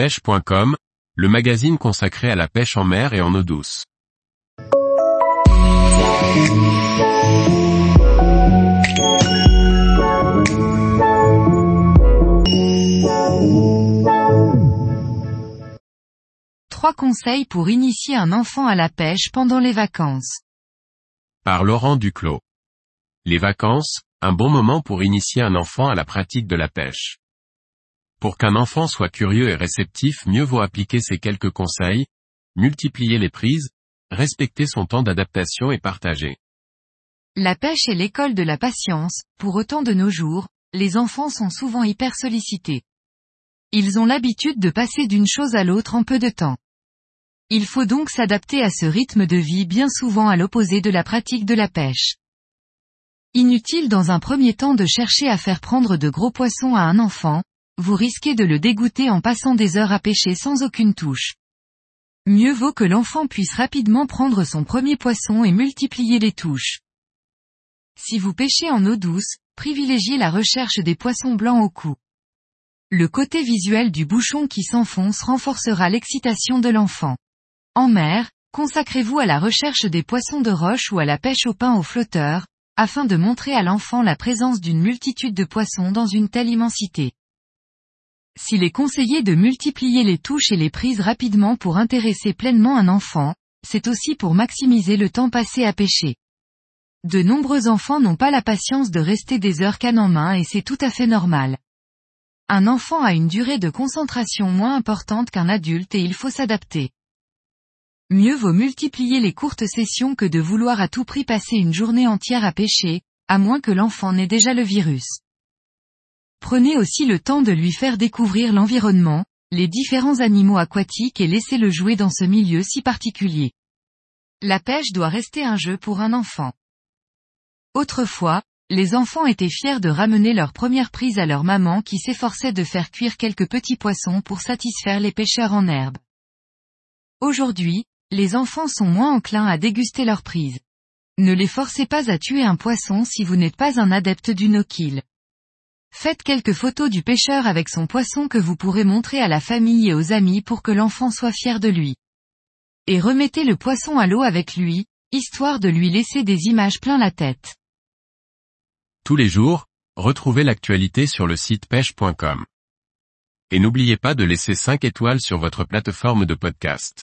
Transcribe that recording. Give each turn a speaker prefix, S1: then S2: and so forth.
S1: pêche.com, le magazine consacré à la pêche en mer et en eau douce.
S2: Trois conseils pour initier un enfant à la pêche pendant les vacances.
S1: Par Laurent Duclos. Les vacances, un bon moment pour initier un enfant à la pratique de la pêche. Pour qu'un enfant soit curieux et réceptif, mieux vaut appliquer ces quelques conseils, multiplier les prises, respecter son temps d'adaptation et partager.
S2: La pêche est l'école de la patience, pour autant de nos jours, les enfants sont souvent hyper sollicités. Ils ont l'habitude de passer d'une chose à l'autre en peu de temps. Il faut donc s'adapter à ce rythme de vie bien souvent à l'opposé de la pratique de la pêche. Inutile dans un premier temps de chercher à faire prendre de gros poissons à un enfant, vous risquez de le dégoûter en passant des heures à pêcher sans aucune touche. Mieux vaut que l'enfant puisse rapidement prendre son premier poisson et multiplier les touches. Si vous pêchez en eau douce, privilégiez la recherche des poissons blancs au cou. Le côté visuel du bouchon qui s'enfonce renforcera l'excitation de l'enfant. En mer, consacrez-vous à la recherche des poissons de roche ou à la pêche au pain au flotteur, afin de montrer à l'enfant la présence d'une multitude de poissons dans une telle immensité. S'il est conseillé de multiplier les touches et les prises rapidement pour intéresser pleinement un enfant, c'est aussi pour maximiser le temps passé à pêcher. De nombreux enfants n'ont pas la patience de rester des heures canne en main et c'est tout à fait normal. Un enfant a une durée de concentration moins importante qu'un adulte et il faut s'adapter. Mieux vaut multiplier les courtes sessions que de vouloir à tout prix passer une journée entière à pêcher, à moins que l'enfant n'ait déjà le virus. Prenez aussi le temps de lui faire découvrir l'environnement, les différents animaux aquatiques et laissez-le jouer dans ce milieu si particulier. La pêche doit rester un jeu pour un enfant. Autrefois, les enfants étaient fiers de ramener leur première prise à leur maman qui s'efforçait de faire cuire quelques petits poissons pour satisfaire les pêcheurs en herbe. Aujourd'hui, les enfants sont moins enclins à déguster leur prise. Ne les forcez pas à tuer un poisson si vous n'êtes pas un adepte du no-kill. Faites quelques photos du pêcheur avec son poisson que vous pourrez montrer à la famille et aux amis pour que l'enfant soit fier de lui. Et remettez le poisson à l'eau avec lui, histoire de lui laisser des images plein la tête.
S1: Tous les jours, retrouvez l'actualité sur le site pêche.com. Et n'oubliez pas de laisser 5 étoiles sur votre plateforme de podcast.